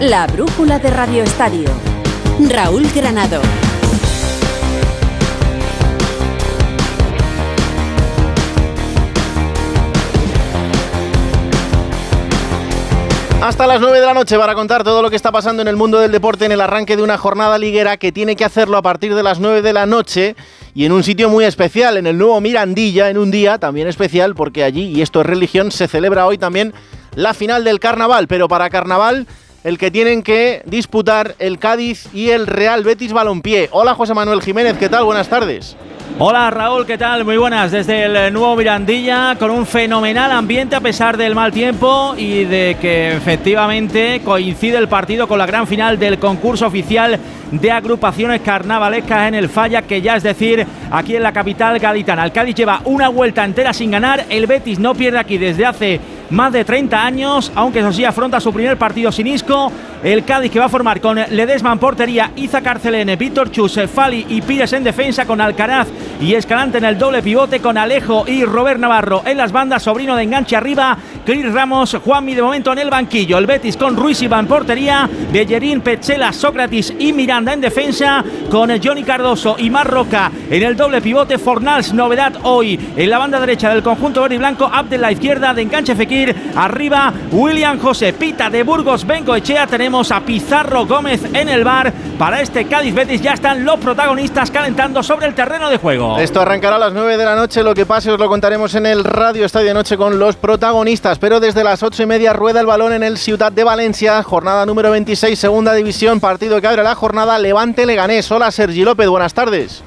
La brújula de Radio Estadio. Raúl Granado. Hasta las 9 de la noche para contar todo lo que está pasando en el mundo del deporte en el arranque de una jornada liguera que tiene que hacerlo a partir de las 9 de la noche y en un sitio muy especial, en el nuevo Mirandilla, en un día también especial porque allí, y esto es religión, se celebra hoy también la final del carnaval, pero para carnaval el que tienen que disputar el Cádiz y el Real Betis Balompié. Hola José Manuel Jiménez, ¿qué tal? Buenas tardes. Hola Raúl, ¿qué tal? Muy buenas desde el nuevo Mirandilla con un fenomenal ambiente a pesar del mal tiempo y de que efectivamente coincide el partido con la gran final del concurso oficial de agrupaciones carnavalescas en el Falla, que ya es decir, aquí en la capital gaditana. El Cádiz lleva una vuelta entera sin ganar, el Betis no pierde aquí desde hace más de 30 años, aunque eso sí afronta su primer partido sin Isco. El Cádiz que va a formar con Ledesma en portería, Iza Carcelene, Víctor Chus, Fali y Pires en defensa, con Alcaraz y Escalante en el doble pivote, con Alejo y Robert Navarro en las bandas, sobrino de enganche arriba, Cris Ramos, Juanmi de momento en el banquillo. El Betis con Ruiz Iván en portería, Bellerín, Pechela, Sócrates y Miranda en defensa, con Johnny Cardoso y Marroca en el doble pivote. Fornals, novedad hoy en la banda derecha del conjunto verde y blanco, Abdel la izquierda de enganche Fekir Arriba William José Pita de Burgos Benco Echea. Tenemos a Pizarro Gómez en el bar. Para este Cádiz Betis ya están los protagonistas calentando sobre el terreno de juego. Esto arrancará a las 9 de la noche. Lo que pase os lo contaremos en el Radio Estadio de Noche con los protagonistas. Pero desde las 8 y media rueda el balón en el Ciudad de Valencia. Jornada número 26, segunda división. Partido que abre la jornada. Levante Leganés. Hola Sergi López, buenas tardes.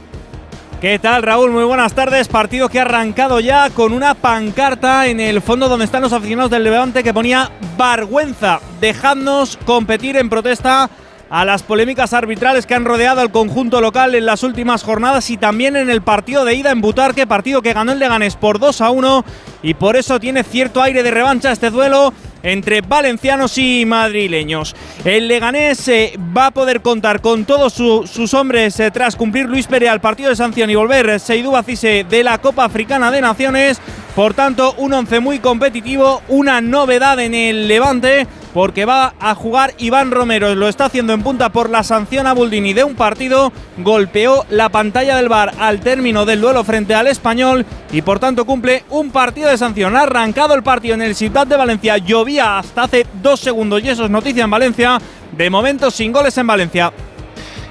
¿Qué tal Raúl? Muy buenas tardes. Partido que ha arrancado ya con una pancarta en el fondo donde están los aficionados del Levante que ponía vergüenza. Dejadnos competir en protesta a las polémicas arbitrales que han rodeado al conjunto local en las últimas jornadas y también en el partido de ida en Butarque, partido que ganó el Leganés por 2 a 1 y por eso tiene cierto aire de revancha este duelo entre valencianos y madrileños. El Leganés eh, va a poder contar con todos sus hombres eh, tras cumplir Luis Perea al partido de sanción y volver Seydou Bacise de la Copa Africana de Naciones. Por tanto, un once muy competitivo, una novedad en el Levante, porque va a jugar Iván Romero. Lo está haciendo en punta por la sanción a Buldini de un partido. Golpeó la pantalla del bar al término del duelo frente al español y por tanto cumple un partido de sanción. Ha arrancado el partido en el Ciudad de Valencia. Llovía hasta hace dos segundos y eso es noticia en Valencia. De momento sin goles en Valencia.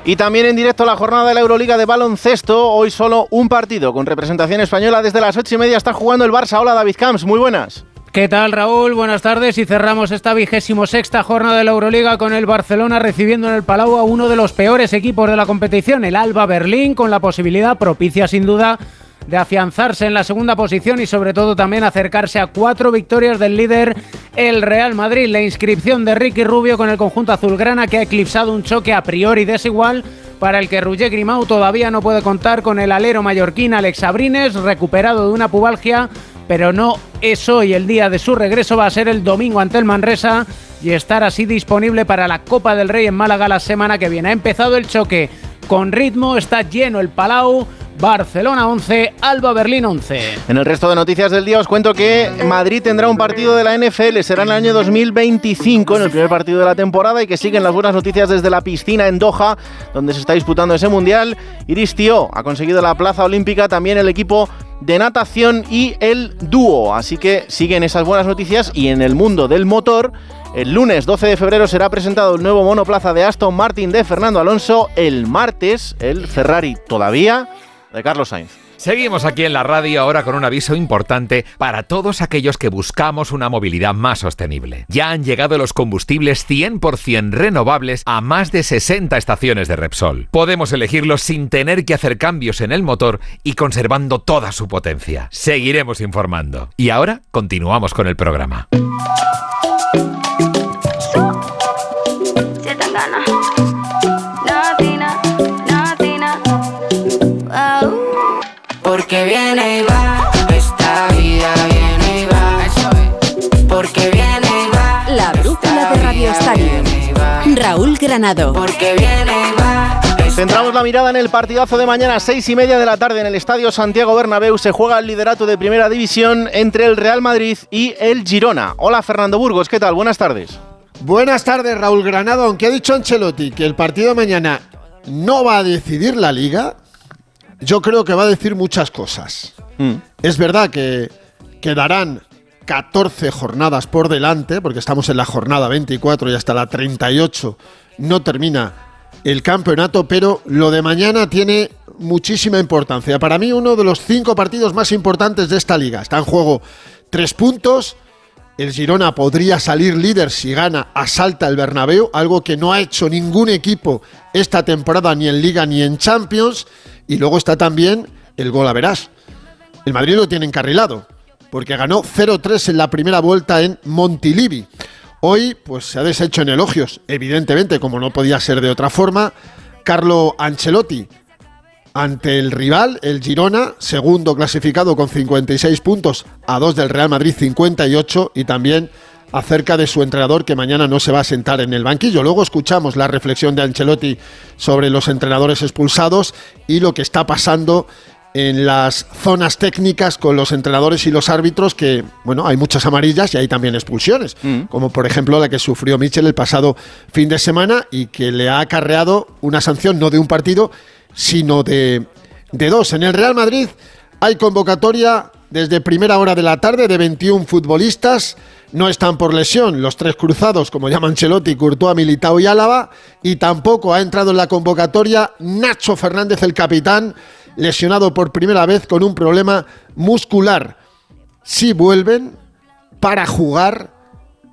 Y también en directo la jornada de la Euroliga de baloncesto. Hoy solo un partido con representación española. Desde las ocho y media está jugando el Barça. Hola David Camps, muy buenas. ¿Qué tal Raúl? Buenas tardes y cerramos esta vigésimo sexta jornada de la Euroliga con el Barcelona recibiendo en el Palau a uno de los peores equipos de la competición, el Alba Berlín, con la posibilidad propicia sin duda de afianzarse en la segunda posición y sobre todo también acercarse a cuatro victorias del líder el Real Madrid. La inscripción de Ricky Rubio con el conjunto azulgrana que ha eclipsado un choque a priori desigual para el que Roger Grimau todavía no puede contar con el alero mallorquín Alex Abrines, recuperado de una pubalgia, pero no es hoy el día de su regreso, va a ser el domingo ante el Manresa y estar así disponible para la Copa del Rey en Málaga la semana que viene. Ha empezado el choque con ritmo, está lleno el Palau. Barcelona 11, Alba Berlín 11. En el resto de noticias del día os cuento que Madrid tendrá un partido de la NFL, será en el año 2025, en el primer partido de la temporada y que siguen las buenas noticias desde la piscina en Doha, donde se está disputando ese mundial. Iris Tío ha conseguido la plaza olímpica, también el equipo de natación y el dúo. Así que siguen esas buenas noticias y en el mundo del motor. El lunes 12 de febrero será presentado el nuevo monoplaza de Aston Martin de Fernando Alonso. El martes, el Ferrari todavía de Carlos Sainz. Seguimos aquí en la radio ahora con un aviso importante para todos aquellos que buscamos una movilidad más sostenible. Ya han llegado los combustibles 100% renovables a más de 60 estaciones de Repsol. Podemos elegirlos sin tener que hacer cambios en el motor y conservando toda su potencia. Seguiremos informando. Y ahora continuamos con el programa. Porque viene y va, esta vida viene y va. Porque viene y va. La brújula de Radio Estadio. Raúl Granado. Porque viene y va. Centramos la mirada en el partidazo de mañana, seis y media de la tarde, en el Estadio Santiago Bernabéu. Se juega el liderato de Primera División entre el Real Madrid y el Girona. Hola, Fernando Burgos, ¿qué tal? Buenas tardes. Buenas tardes, Raúl Granado. Aunque ha dicho Ancelotti que el partido de mañana no va a decidir la liga, yo creo que va a decir muchas cosas. Es verdad que quedarán 14 jornadas por delante, porque estamos en la jornada 24 y hasta la 38 no termina el campeonato, pero lo de mañana tiene muchísima importancia. Para mí uno de los cinco partidos más importantes de esta liga. Está en juego tres puntos. El Girona podría salir líder si gana, asalta el Bernabéu, algo que no ha hecho ningún equipo esta temporada ni en Liga ni en Champions. Y luego está también el gol a verás. El Madrid lo tiene encarrilado, porque ganó 0-3 en la primera vuelta en Montilivi. Hoy, pues se ha deshecho en elogios, evidentemente, como no podía ser de otra forma. Carlo Ancelotti ante el rival, el Girona, segundo clasificado con 56 puntos, a dos del Real Madrid 58 y también acerca de su entrenador que mañana no se va a sentar en el banquillo. Luego escuchamos la reflexión de Ancelotti sobre los entrenadores expulsados y lo que está pasando en las zonas técnicas con los entrenadores y los árbitros que, bueno, hay muchas amarillas y hay también expulsiones, como por ejemplo la que sufrió Michel el pasado fin de semana y que le ha acarreado una sanción no de un partido, sino de, de dos. En el Real Madrid hay convocatoria desde primera hora de la tarde de 21 futbolistas. No están por lesión los tres cruzados, como llaman Chelotti, Courtois, Militao y Álava. Y tampoco ha entrado en la convocatoria Nacho Fernández, el capitán, lesionado por primera vez con un problema muscular. Si vuelven para jugar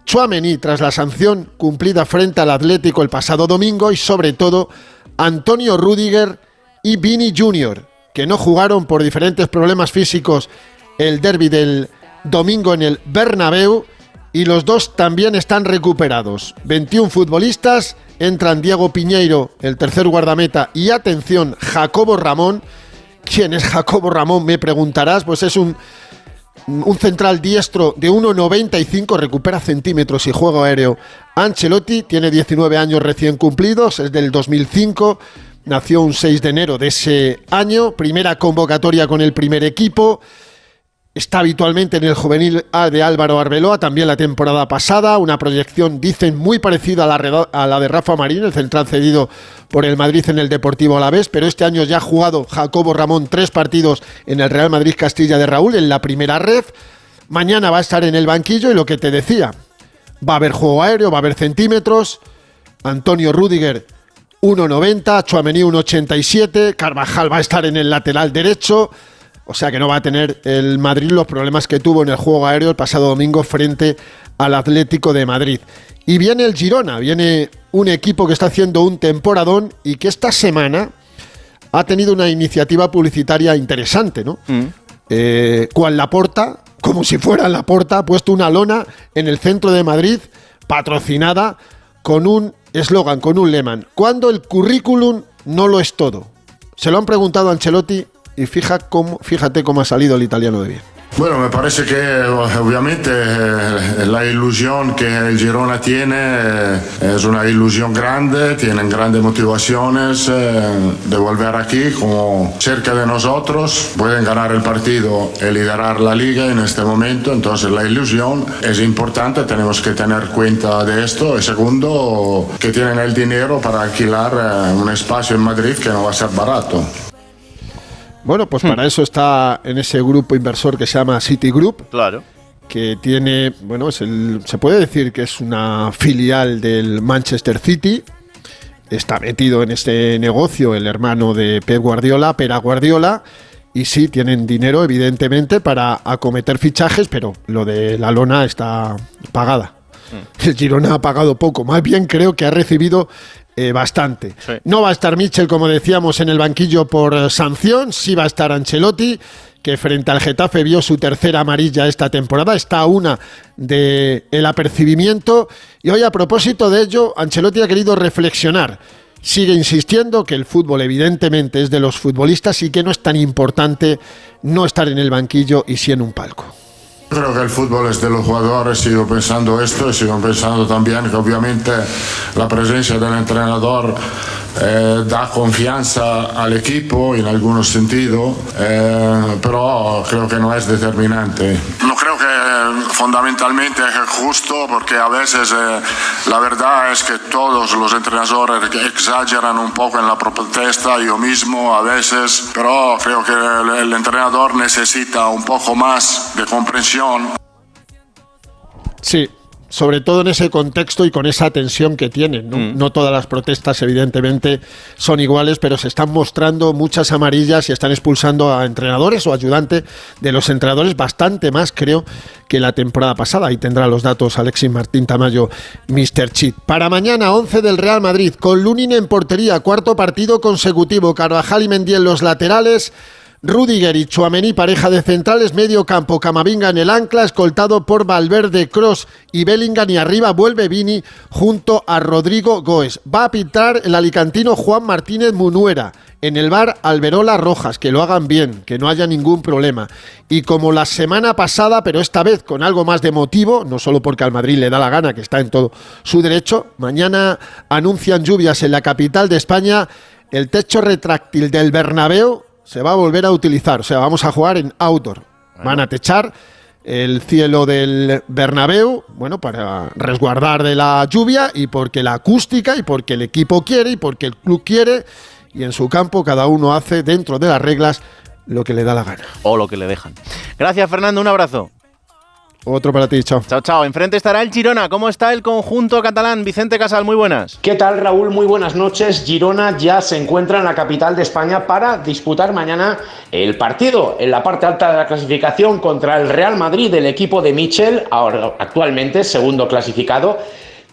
Chuamení tras la sanción cumplida frente al Atlético el pasado domingo y sobre todo Antonio Rudiger y Vini Jr., que no jugaron por diferentes problemas físicos el derby del domingo en el Bernabéu y los dos también están recuperados. 21 futbolistas, entran Diego Piñeiro, el tercer guardameta, y atención, Jacobo Ramón. ¿Quién es Jacobo Ramón? Me preguntarás, pues es un, un central diestro de 1,95, recupera centímetros y juego aéreo. Ancelotti tiene 19 años recién cumplidos, es del 2005 Nació un 6 de enero de ese año, primera convocatoria con el primer equipo. Está habitualmente en el juvenil A de Álvaro Arbeloa, también la temporada pasada, una proyección, dicen, muy parecida a la, de Rafa Marín, el central cedido por el Madrid en el Deportivo Alavés, pero este año ya ha jugado Jacobo Ramón tres partidos en el Real Madrid Castilla de Raúl, en la primera red. Mañana va a estar en el banquillo y lo que te decía, va a haber juego aéreo, va a haber centímetros. Antonio Rudiger 1,90, Chuamení 1,87, Carvajal va a estar en el lateral derecho, o sea que no va a tener el Madrid los problemas que tuvo en el juego aéreo el pasado domingo frente al Atlético de Madrid. Y viene el Girona, viene un equipo que está haciendo un temporadón y que esta semana ha tenido una iniciativa publicitaria interesante, ¿no? Mm. Eh, cual Laporta, como si fuera Laporta, ha puesto una lona en el centro de Madrid patrocinada con un eslogan, con un lema. Cuando el currículum no lo es todo. Se lo han preguntado a Ancelotti y fija cómo, fíjate cómo ha salido el italiano de bien. Bueno, me parece que obviamente eh, la ilusión que el Girona tiene eh, es una ilusión grande, tienen grandes motivaciones eh, de volver aquí como cerca de nosotros, pueden ganar el partido y liderar la liga en este momento, entonces la ilusión es importante, tenemos que tener cuenta de esto y segundo, que tienen el dinero para alquilar un espacio en Madrid que no va a ser barato. Bueno, pues para eso está en ese grupo inversor que se llama Citigroup. Claro. Que tiene, bueno, es el, se puede decir que es una filial del Manchester City. Está metido en este negocio el hermano de Pep Guardiola, Pera Guardiola. Y sí, tienen dinero, evidentemente, para acometer fichajes, pero lo de la lona está pagada. El Girona ha pagado poco. Más bien creo que ha recibido eh, bastante. Sí. No va a estar Mitchell, como decíamos, en el banquillo por eh, sanción. Sí va a estar Ancelotti, que frente al Getafe vio su tercera amarilla esta temporada. Está a una de el apercibimiento. Y hoy, a propósito de ello, Ancelotti ha querido reflexionar. Sigue insistiendo que el fútbol evidentemente es de los futbolistas y que no es tan importante no estar en el banquillo y sí en un palco. Creo que el fútbol es de los jugadores, sigo pensando esto sigo pensando también que obviamente la presencia del entrenador eh, da confianza al equipo en algunos sentidos, eh, pero creo que no es determinante. No creo que fundamentalmente es justo porque a veces eh, la verdad es que todos los entrenadores exageran un poco en la protesta, yo mismo a veces, pero creo que el entrenador necesita un poco más de comprensión. Sí, sobre todo en ese contexto y con esa tensión que tienen. ¿no? Mm. No todas las protestas, evidentemente, son iguales, pero se están mostrando muchas amarillas y están expulsando a entrenadores o ayudantes de los entrenadores bastante más, creo, que la temporada pasada. Ahí tendrá los datos Alexis Martín Tamayo, Mr. Chit. Para mañana, 11 del Real Madrid, con Lunin en portería, cuarto partido consecutivo, Carvajal y Mendy en los laterales. Rudiger y Chuamení, pareja de centrales, medio campo, Camavinga en el ancla, escoltado por Valverde, Cross y Bellingham y arriba vuelve Vini junto a Rodrigo Goes. Va a pitar el alicantino Juan Martínez Munuera. En el bar Alberola Rojas, que lo hagan bien, que no haya ningún problema. Y como la semana pasada, pero esta vez con algo más de motivo, no solo porque al Madrid le da la gana, que está en todo su derecho, mañana anuncian lluvias en la capital de España. El techo retráctil del Bernabéu se va a volver a utilizar. O sea, vamos a jugar en outdoor. Van a techar el cielo del Bernabéu, bueno, para resguardar de la lluvia y porque la acústica y porque el equipo quiere y porque el club quiere y en su campo cada uno hace dentro de las reglas lo que le da la gana. O lo que le dejan. Gracias, Fernando. Un abrazo. Otro para ti, chao. Chao, chao. Enfrente estará el Girona. ¿Cómo está el conjunto catalán? Vicente Casal, muy buenas. ¿Qué tal, Raúl? Muy buenas noches. Girona ya se encuentra en la capital de España para disputar mañana el partido en la parte alta de la clasificación contra el Real Madrid, el equipo de Michel, ahora actualmente segundo clasificado.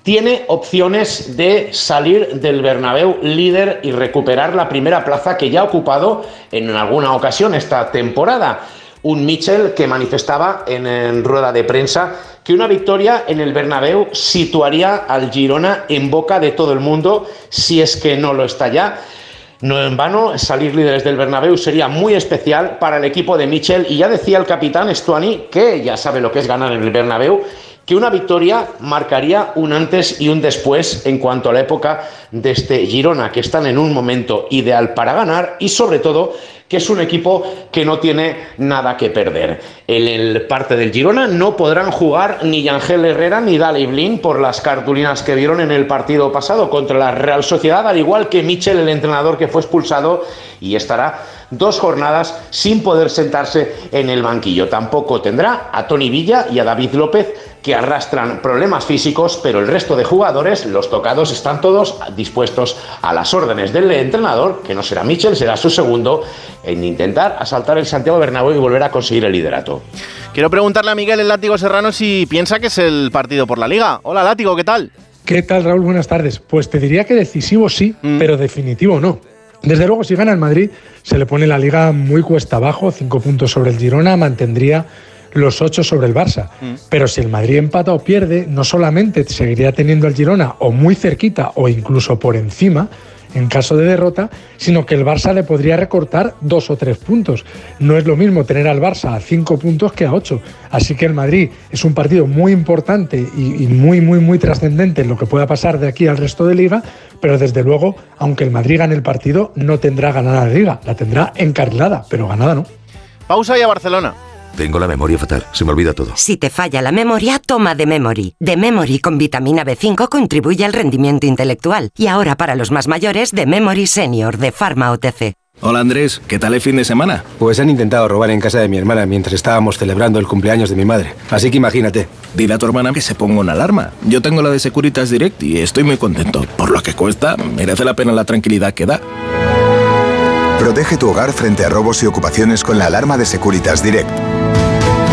Tiene opciones de salir del Bernabéu líder y recuperar la primera plaza que ya ha ocupado en alguna ocasión esta temporada un Mitchell que manifestaba en, rueda de prensa que una victoria en el Bernabéu situaría al Girona en boca de todo el mundo si es que no lo está ya. No en vano, salir líderes del Bernabéu sería muy especial para el equipo de Mitchell y ya decía el capitán Stuani, que ya sabe lo que es ganar en el Bernabéu, que una victoria marcaría un antes y un después en cuanto a la época de este Girona, que están en un momento ideal para ganar y sobre todo que es un equipo que no tiene nada que perder. En el parte del Girona no podrán jugar ni Ángel Herrera ni Dali Blin por las cartulinas que vieron en el partido pasado contra la Real Sociedad, al igual que Michel, el entrenador que fue expulsado y estará dos jornadas sin poder sentarse en el banquillo. Tampoco tendrá a Tony Villa y a David López que arrastran problemas físicos, pero el resto de jugadores, los tocados, están todos dispuestos a las órdenes del entrenador, que no será Michel, será su segundo, en intentar asaltar el Santiago Bernabéu y volver a conseguir el liderato. Quiero preguntarle a Miguel el Látigo Serrano si piensa que es el partido por la Liga. Hola Látigo, ¿qué tal? ¿Qué tal Raúl? Buenas tardes. Pues te diría que decisivo sí, mm. pero definitivo no. Desde luego, si gana el Madrid, se le pone la liga muy cuesta abajo, cinco puntos sobre el Girona, mantendría los ocho sobre el Barça. Mm. Pero si el Madrid empata o pierde, no solamente seguiría teniendo el Girona o muy cerquita o incluso por encima, en caso de derrota, sino que el Barça le podría recortar dos o tres puntos. No es lo mismo tener al Barça a cinco puntos que a ocho. Así que el Madrid es un partido muy importante y, muy, muy, muy trascendente en lo que pueda pasar de aquí al resto de liga, pero desde luego, aunque el Madrid gane el partido, no tendrá ganada la liga, la tendrá encarrilada, pero ganada no. Pausa y a Barcelona. Tengo la memoria fatal, se me olvida todo. Si te falla la memoria, toma de Memory. De Memory con vitamina B5 contribuye al rendimiento intelectual. Y ahora para los más mayores, de Memory Senior de Pharma OTC. Hola Andrés, ¿qué tal el fin de semana? Pues han intentado robar en casa de mi hermana mientras estábamos celebrando el cumpleaños de mi madre. Así que imagínate. Dile a tu hermana que se ponga una alarma. Yo tengo la de Securitas Direct y estoy muy contento. Por lo que cuesta, merece la pena la tranquilidad que da. Protege tu hogar frente a robos y ocupaciones con la alarma de Securitas Direct.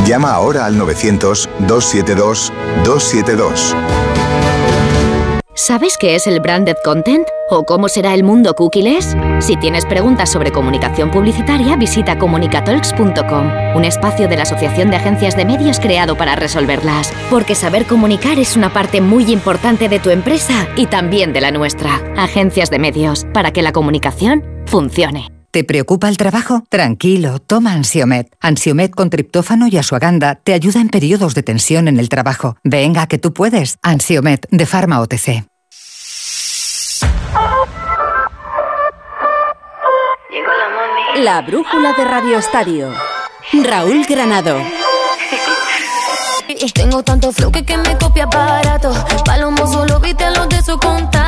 Llama ahora al 900-272-272. ¿Sabes qué es el branded content? ¿O cómo será el mundo cookies? Si tienes preguntas sobre comunicación publicitaria, visita comunicatalks.com, un espacio de la Asociación de Agencias de Medios creado para resolverlas. Porque saber comunicar es una parte muy importante de tu empresa y también de la nuestra. Agencias de Medios, para que la comunicación funcione. ¿Te preocupa el trabajo? Tranquilo, toma Ansiomet. Ansiomet con triptófano y asuaganda te ayuda en periodos de tensión en el trabajo. Venga, que tú puedes. Ansiomet de Pharma OTC. La brújula de Radio Estadio. Raúl Granado.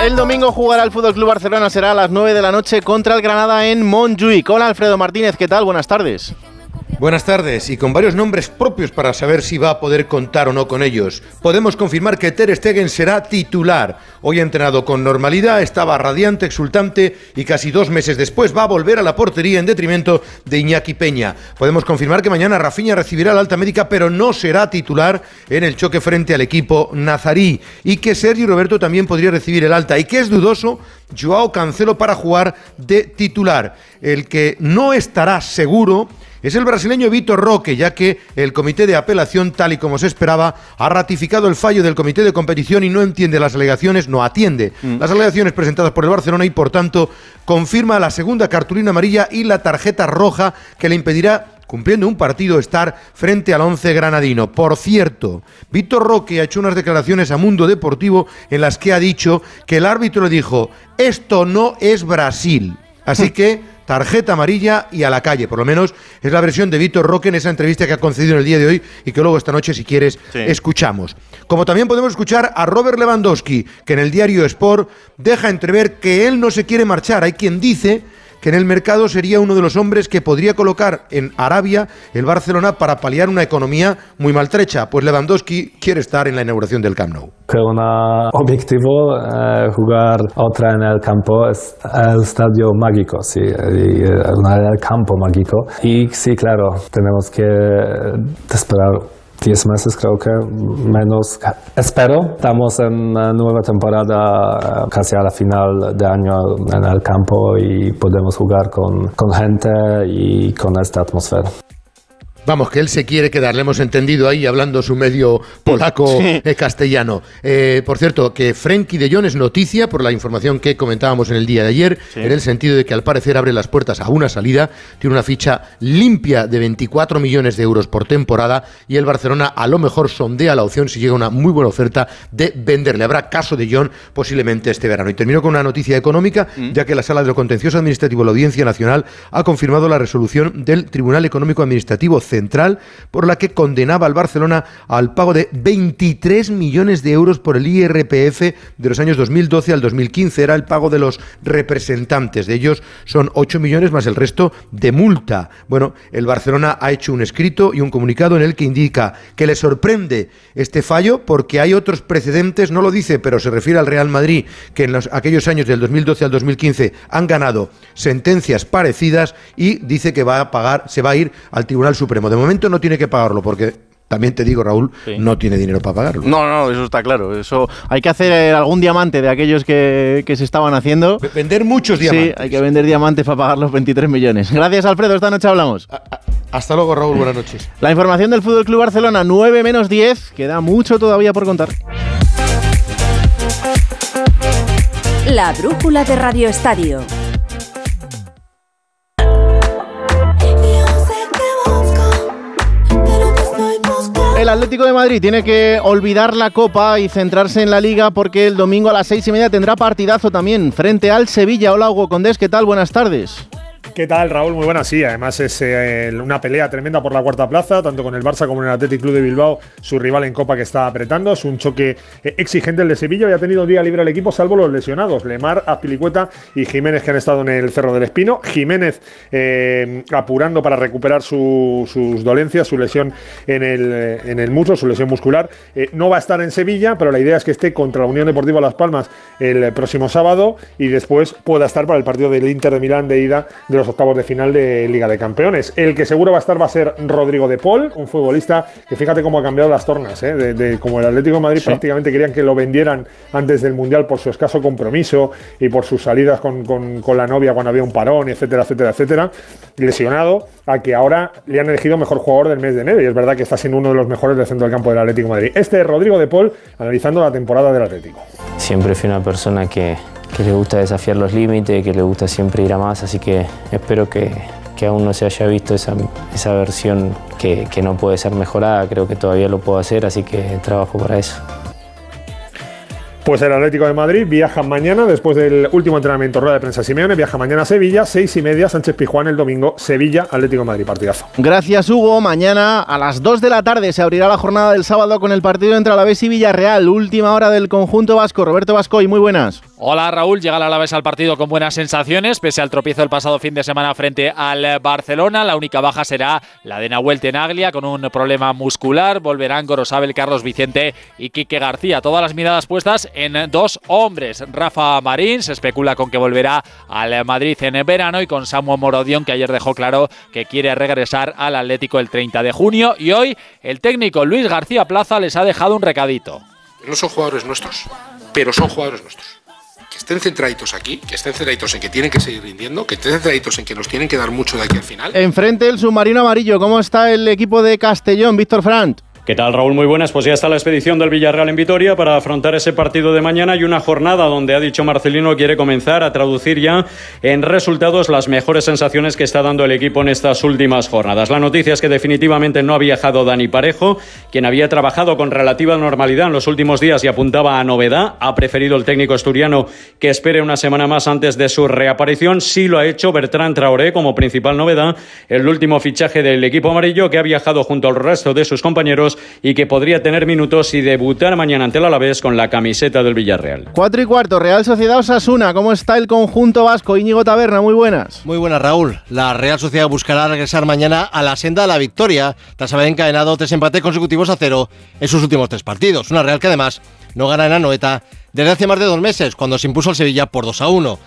El domingo jugará el Fútbol Club Barcelona será a las 9 de la noche contra el Granada en Montjuic. Hola Alfredo Martínez, ¿qué tal? Buenas tardes. Buenas tardes, y con varios nombres propios para saber si va a poder contar o no con ellos. Podemos confirmar que Ter Stegen será titular. Hoy ha entrenado con normalidad, estaba radiante, exultante y casi dos meses después va a volver a la portería en detrimento de Iñaki Peña. Podemos confirmar que mañana Rafinha recibirá la alta médica, pero no será titular en el choque frente al equipo nazarí. Y que Sergio Roberto también podría recibir el alta. Y que es dudoso Joao Cancelo para jugar de titular. El que no estará seguro es el brasileño Vitor Roque, ya que el comité de apelación, tal y como se esperaba, ha ratificado el fallo del comité de competición y no entiende las alegaciones, no atiende las alegaciones presentadas por el Barcelona y, por tanto, confirma la segunda cartulina amarilla y la tarjeta roja que le impedirá cumpliendo un partido estar frente al once granadino. Por cierto, Víctor Roque ha hecho unas declaraciones a Mundo Deportivo en las que ha dicho que el árbitro le dijo, esto no es Brasil. Así que tarjeta amarilla y a la calle. Por lo menos es la versión de Víctor Roque en esa entrevista que ha concedido en el día de hoy y que luego esta noche, si quieres, escuchamos. Como también podemos escuchar a Robert Lewandowski, que en el diario Sport deja entrever que él no se quiere marchar. Hay quien dice que en el mercado sería uno de los hombres que podría colocar en Arabia el Barcelona para paliar una economía muy maltrecha, pues Lewandowski quiere estar en la inauguración del Camp Nou. que un objetivo eh, jugar otra en el campo es el estadio mágico, sí, y, eh, el campo mágico. Y sí, claro, tenemos que esperar 10 meses creo que menos. Espero, estamos en nueva temporada eh, casi a la final de año en el campo y podemos jugar con, con gente y con esta atmósfera. Vamos, que él se quiere quedar, le hemos entendido ahí hablando su medio polaco Sí. eh, castellano. Eh, por cierto, que Frenkie de Jong es noticia por la información que comentábamos en el día de ayer, en el sentido de que al parecer abre las puertas a una salida, tiene una ficha limpia de 24 millones de euros por temporada y el Barcelona a lo mejor sondea la opción si llega una muy buena oferta de venderle. Habrá caso de Jong posiblemente este verano. Y termino con una noticia económica, ya que la Sala de lo Contencioso Administrativo de la Audiencia Nacional ha confirmado la resolución del Tribunal Económico Administrativo Por la que condenaba al Barcelona al pago de 23 millones de euros por el IRPF de los años 2012 al 2015. Era el pago de los representantes. De ellos son 8 millones más el resto de multa. Bueno, el Barcelona ha hecho un escrito y un comunicado en el que indica que le sorprende este fallo porque hay otros precedentes, no lo dice, pero se refiere al Real Madrid, que en los, aquellos años del 2012 al 2015 han ganado sentencias parecidas y dice que va a pagar, se va a ir al Tribunal Supremo. De momento no tiene que pagarlo porque también te digo, Raúl, no tiene dinero para pagarlo. No, no, eso está claro. Eso hay que hacer algún diamante de aquellos que, que se estaban haciendo. Vender muchos diamantes. Sí, hay que vender diamantes para pagar los 23 millones. Gracias, Alfredo. Esta noche hablamos. Hasta luego, Raúl. Buenas noches. La información del Fútbol Club Barcelona 9 menos 10. Queda mucho todavía por contar. La brújula de Radio Estadio. El Atlético de Madrid tiene que olvidar la Copa y centrarse en la Liga porque el domingo a las seis y media tendrá partidazo también frente al Sevilla. Hola Hugo Condés, ¿qué tal? Buenas tardes. ¿Qué tal, Raúl? Muy buenas, sí. Además es eh, una pelea tremenda por la cuarta plaza, tanto con el Barça como en el Athletic Club de Bilbao, su rival en Copa que está apretando. Es un choque eh, exigente el de Sevilla y ha tenido día libre el equipo, salvo los lesionados, Lemar, Azpilicueta y Jiménez que han estado en el Cerro del Espino. Jiménez eh, apurando para recuperar su- sus dolencias, su lesión en el, en muslo, su lesión muscular. No va a estar en Sevilla, pero la idea es que esté contra la Unión Deportiva Las Palmas el próximo sábado y después pueda estar para el partido del Inter de Milán de ida de los octavos de final de Liga de Campeones. El que seguro va a estar va a ser Rodrigo de Paul, un futbolista que fíjate cómo ha cambiado las tornas, ¿eh? de, de- como el Atlético de Madrid prácticamente querían que lo vendieran antes del Mundial por su escaso compromiso y por sus salidas con, con- con la novia cuando había un parón, etcétera, etcétera, etcétera, lesionado, a que ahora le han elegido mejor jugador del mes de enero y es verdad que está siendo uno de los mejores del centro del campo del Atlético de Madrid. Este es Rodrigo de Paul analizando la temporada del Atlético. Siempre fui una persona que, que le gusta desafiar los límites, que le gusta siempre ir a más, así que espero que, que aún no se haya visto esa, esa versión que, que no puede ser mejorada, creo que todavía lo puedo hacer, así que trabajo para eso. Pues el Atlético de Madrid viaja mañana, después del último entrenamiento, rueda de prensa Simeone, viaja mañana a Sevilla, seis y media, Sánchez Pijuán el domingo, Sevilla, Atlético de Madrid, partidazo. Gracias, Hugo. Mañana a las 2 de la tarde se abrirá la jornada del sábado con el partido entre Alavés y Villarreal. Última hora del conjunto vasco. Roberto Vascoy, muy buenas. Hola Raúl, llega el Alavés al partido con buenas sensaciones, pese al tropiezo del pasado fin de semana frente al Barcelona. La única baja será la de Nahuel Tenaglia con un problema muscular. Volverán Gorosabel, Carlos Vicente y Quique García. Todas las miradas puestas en dos hombres. Rafa Marín se especula con que volverá al Madrid en verano y con Samuel Morodión que ayer dejó claro que quiere regresar al Atlético el 30 de junio. Y hoy el técnico Luis García Plaza les ha dejado un recadito. No son jugadores nuestros, pero son jugadores nuestros que estén centraditos aquí, que estén centraditos en que tienen que seguir rindiendo, que estén centraditos en que nos tienen que dar mucho de aquí al final. Enfrente el submarino amarillo. ¿Cómo está el equipo de Castellón, Víctor Frank? ¿Qué tal, Raúl? Muy buenas. Pues ya está la expedición del Villarreal en Vitoria para afrontar ese partido de mañana y una jornada donde ha dicho Marcelino quiere comenzar a traducir ya en resultados las mejores sensaciones que está dando el equipo en estas últimas jornadas. La noticia es que definitivamente no ha viajado Dani Parejo, quien había trabajado con relativa normalidad en los últimos días y apuntaba a novedad. Ha preferido el técnico asturiano que espere una semana más antes de su reaparición. Sí lo ha hecho Bertrand Traoré como principal novedad, el último fichaje del equipo amarillo que ha viajado junto al resto de sus compañeros y que podría tener minutos y debutar mañana ante el Alavés con la camiseta del Villarreal. Cuatro y cuarto, Real Sociedad Osasuna. ¿Cómo está el conjunto vasco? Íñigo Taberna, muy buenas. Muy buenas, Raúl. La Real Sociedad buscará regresar mañana a la senda de la victoria, tras haber encadenado tres empates consecutivos a cero en sus últimos tres partidos. Una Real que además no gana en Anoeta desde hace más de dos meses, cuando se impuso al Sevilla por 2 a 1.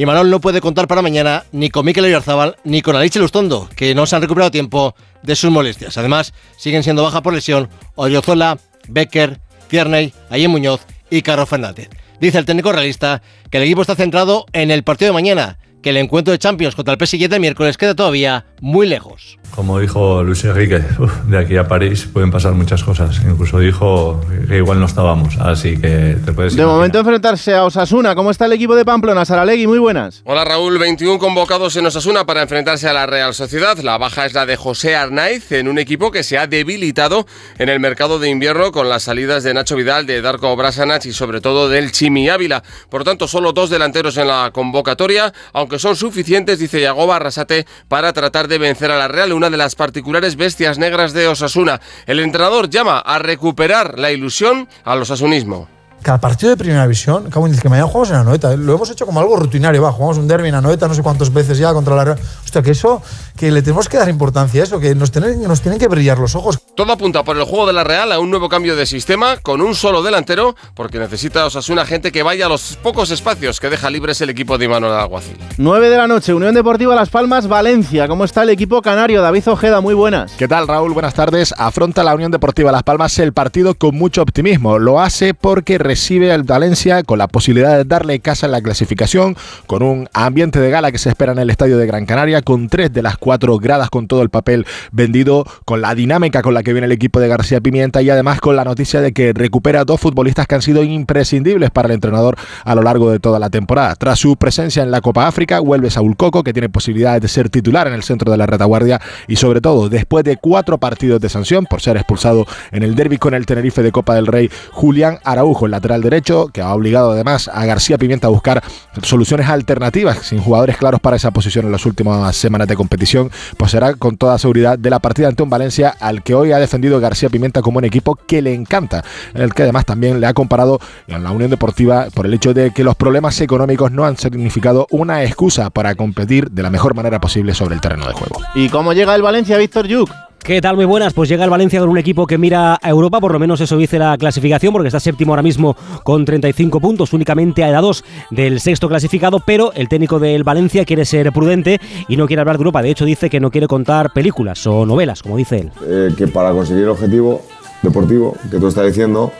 Y Manol no puede contar para mañana ni con Mikel Oyarzábal ni con Alice Lustondo, que no se han recuperado tiempo de sus molestias. Además, siguen siendo baja por lesión Oriozola, Becker, Tierney, Ayen Muñoz y Carlos Fernández. Dice el técnico realista que el equipo está centrado en el partido de mañana, que el encuentro de Champions contra el PSG de miércoles queda todavía muy lejos. Como dijo Luis Enrique, de aquí a París pueden pasar muchas cosas. Incluso dijo que igual no estábamos, así que te puedes De momento enfrentarse a Osasuna. ¿Cómo está el equipo de Pamplona? Saralegui, muy buenas. Hola Raúl, 21 convocados en Osasuna para enfrentarse a la Real Sociedad. La baja es la de José Arnaiz en un equipo que se ha debilitado en el mercado de invierno con las salidas de Nacho Vidal, de Darko Brasanac y sobre todo del Chimi Ávila. Por tanto, solo dos delanteros en la convocatoria, aunque son suficientes, dice Yagoba Arrasate, para tratar de vencer a la Real, una de las particulares bestias negras de Osasuna. El entrenador llama a recuperar la ilusión al osasunismo. Cada partido de primera división, de decir que mañana jugamos en Anoeta. Lo hemos hecho como algo rutinario. Va, jugamos un derby en Anoeta no sé cuántas veces ya contra la Real. Hostia, que eso, que le tenemos que dar importancia a eso, que nos tienen, nos tienen que brillar los ojos. Todo apunta por el juego de la Real a un nuevo cambio de sistema con un solo delantero, porque necesita Osasuna gente que vaya a los pocos espacios que deja libres el equipo de Imanol Alguacil. 9 de la noche, Unión Deportiva Las Palmas, Valencia. ¿Cómo está el equipo canario? David Ojeda, muy buenas. ¿Qué tal, Raúl? Buenas tardes. Afronta la Unión Deportiva Las Palmas el partido con mucho optimismo. Lo hace porque recibe al Valencia con la posibilidad de darle casa en la clasificación, con un ambiente de gala que se espera en el estadio de Gran Canaria, con tres de las cuatro gradas con todo el papel vendido, con la dinámica con la que viene el equipo de García Pimienta y además con la noticia de que recupera dos futbolistas que han sido imprescindibles para el entrenador a lo largo de toda la temporada. Tras su presencia en la Copa África, vuelve Saúl Coco, que tiene posibilidades de ser titular en el centro de la retaguardia y sobre todo después de cuatro partidos de sanción por ser expulsado en el derby con el Tenerife de Copa del Rey, Julián Araujo, el lateral derecho, que ha obligado además a García Pimienta a buscar soluciones alternativas sin jugadores claros para esa posición en las últimas semanas de competición, pues será con toda seguridad de la partida ante un Valencia al que hoy ha defendido García Pimienta como un equipo que le encanta, en el que además también le ha comparado en la Unión Deportiva por el hecho de que los problemas económicos no han significado una excusa para competir de la mejor manera posible sobre el terreno de juego. ¿Y cómo llega el Valencia, Víctor Yuk? ¿Qué tal? Muy buenas. Pues llega el Valencia con un equipo que mira a Europa, por lo menos eso dice la clasificación, porque está séptimo ahora mismo con 35 puntos, únicamente a 2 del sexto clasificado, pero el técnico del Valencia quiere ser prudente y no quiere hablar de Europa. De hecho, dice que no quiere contar películas o novelas, como dice él. Eh, que para conseguir el objetivo deportivo que tú estás diciendo,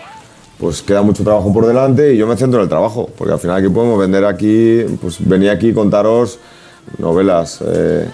pues queda mucho trabajo por delante y yo me centro en el trabajo, porque al final aquí podemos vender aquí, pues venir aquí contaros novelas. eh,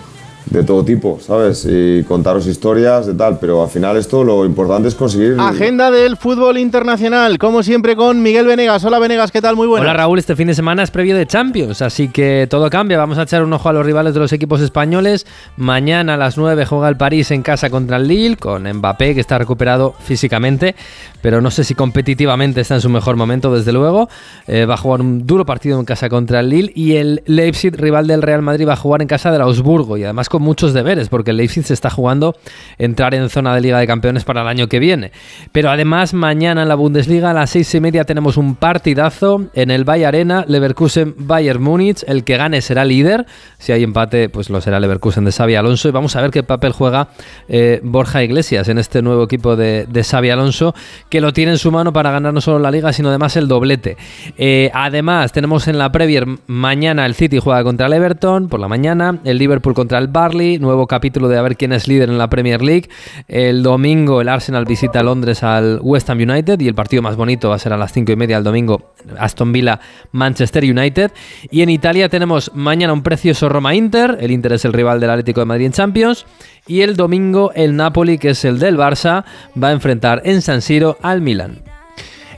de todo tipo, ¿sabes? Y contaros historias de tal, pero al final esto lo importante es conseguir... Agenda del fútbol internacional, como siempre con Miguel Venegas. Hola Venegas, ¿qué tal? Muy buenas. Hola Raúl, este fin de semana es previo de Champions, así que todo cambia. Vamos a echar un ojo a los rivales de los equipos españoles. Mañana a las 9 juega el París en casa contra el Lille, con Mbappé que está recuperado físicamente, pero no sé si competitivamente está en su mejor momento, desde luego. Eh, va a jugar un duro partido en casa contra el Lille y el Leipzig, rival del Real Madrid, va a jugar en casa del Augsburgo y además con muchos deberes, porque el Leipzig se está jugando entrar en zona de Liga de Campeones para el año que viene. Pero además, mañana en la Bundesliga a las seis y media tenemos un partidazo en el Bay Arena, Leverkusen-Bayern Múnich. El que gane será líder. Si hay empate, pues lo será Leverkusen de Xavi Alonso. Y vamos a ver qué papel juega eh, Borja Iglesias en este nuevo equipo de, de Xavi Alonso, que lo tiene en su mano para ganar no solo la Liga, sino además el doblete. Eh, además, tenemos en la Premier mañana el City juega contra el Everton por la mañana, el Liverpool contra el Nuevo capítulo de a ver quién es líder en la Premier League. El domingo el Arsenal visita Londres al West Ham United y el partido más bonito va a ser a las 5 y media el domingo Aston Villa Manchester United. Y en Italia tenemos mañana un precioso Roma Inter, el Inter es el rival del Atlético de Madrid en Champions. Y el domingo el Napoli, que es el del Barça, va a enfrentar en San Siro al Milan.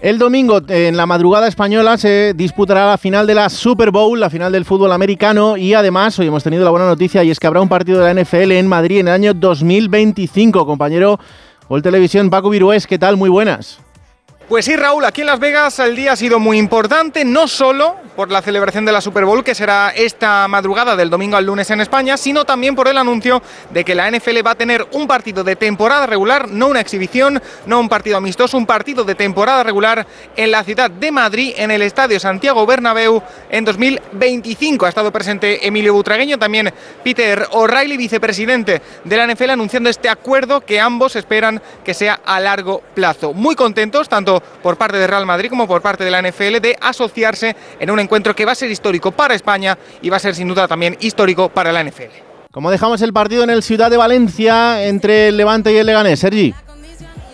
El domingo, en la madrugada española, se disputará la final de la Super Bowl, la final del fútbol americano. Y además, hoy hemos tenido la buena noticia y es que habrá un partido de la NFL en Madrid en el año 2025. Compañero Gol Televisión, Paco Virués, ¿qué tal? Muy buenas. Pues sí, Raúl, aquí en Las Vegas el día ha sido muy importante, no solo por la celebración de la Super Bowl, que será esta madrugada del domingo al lunes en España, sino también por el anuncio de que la NFL va a tener un partido de temporada regular, no una exhibición, no un partido amistoso, un partido de temporada regular en la ciudad de Madrid, en el Estadio Santiago Bernabéu, en 2025. Ha estado presente Emilio Butragueño, también Peter O'Reilly, vicepresidente de la NFL, anunciando este acuerdo que ambos esperan que sea a largo plazo. Muy contentos, tanto por parte de Real Madrid como por parte de la NFL de asociarse en un encuentro que va a ser histórico para España y va a ser sin duda también histórico para la NFL. Como dejamos el partido en el Ciudad de Valencia entre el Levante y el Leganés, Sergi.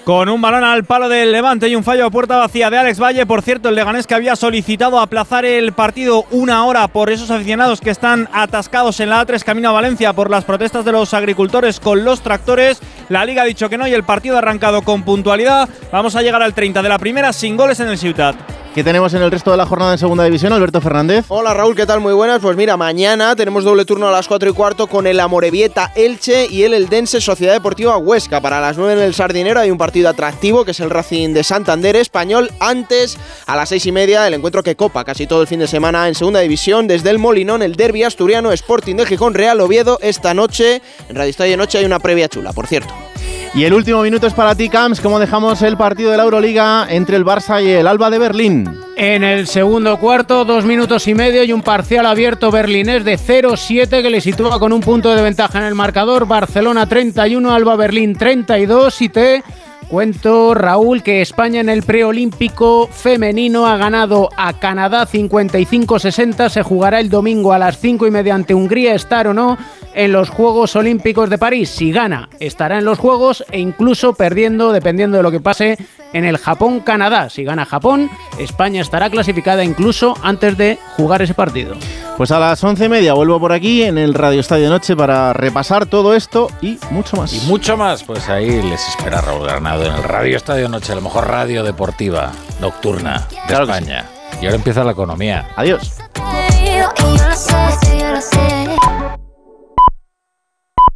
Con un balón al palo del Levante y un fallo a puerta vacía de Alex Valle. Por cierto, el Leganés que había solicitado aplazar el partido una hora por esos aficionados que están atascados en la A3 camino a Valencia por las protestas de los agricultores con los tractores. La liga ha dicho que no y el partido ha arrancado con puntualidad. Vamos a llegar al 30 de la primera sin goles en el Ciutat. ¿Qué tenemos en el resto de la jornada en segunda división, Alberto Fernández? Hola Raúl, ¿qué tal? Muy buenas. Pues mira, mañana tenemos doble turno a las 4 y cuarto con el Amorebieta Elche y el Eldense Sociedad Deportiva Huesca. Para las 9 en el Sardinero hay un partido atractivo que es el Racing de Santander español. Antes, a las 6 y media, el encuentro que copa casi todo el fin de semana en segunda división. Desde el Molinón, el Derby Asturiano Sporting de Gijón Real Oviedo. Esta noche, en Radio Estadio Noche, hay una previa chula, por cierto. Y el último minuto es para ti, Camps. ¿Cómo dejamos el partido de la Euroliga entre el Barça y el Alba de Berlín? En el segundo cuarto, dos minutos y medio y un parcial abierto berlinés de 0-7 que le sitúa con un punto de ventaja en el marcador. Barcelona 31, Alba Berlín 32 y te Cuento, Raúl, que España en el preolímpico femenino ha ganado a Canadá 55-60. Se jugará el domingo a las 5 y media ante Hungría, estar o no, en los Juegos Olímpicos de París. Si gana, estará en los Juegos e incluso perdiendo, dependiendo de lo que pase, en el Japón-Canadá. Si gana Japón, España estará clasificada incluso antes de jugar ese partido. Pues a las once y media vuelvo por aquí en el Radio Estadio Noche para repasar todo esto y mucho más. Y mucho más, pues ahí les espera Raúl Granado en el Radio Estadio Noche, la mejor radio deportiva nocturna de Claro España. Y ahora empieza la economía. Adiós.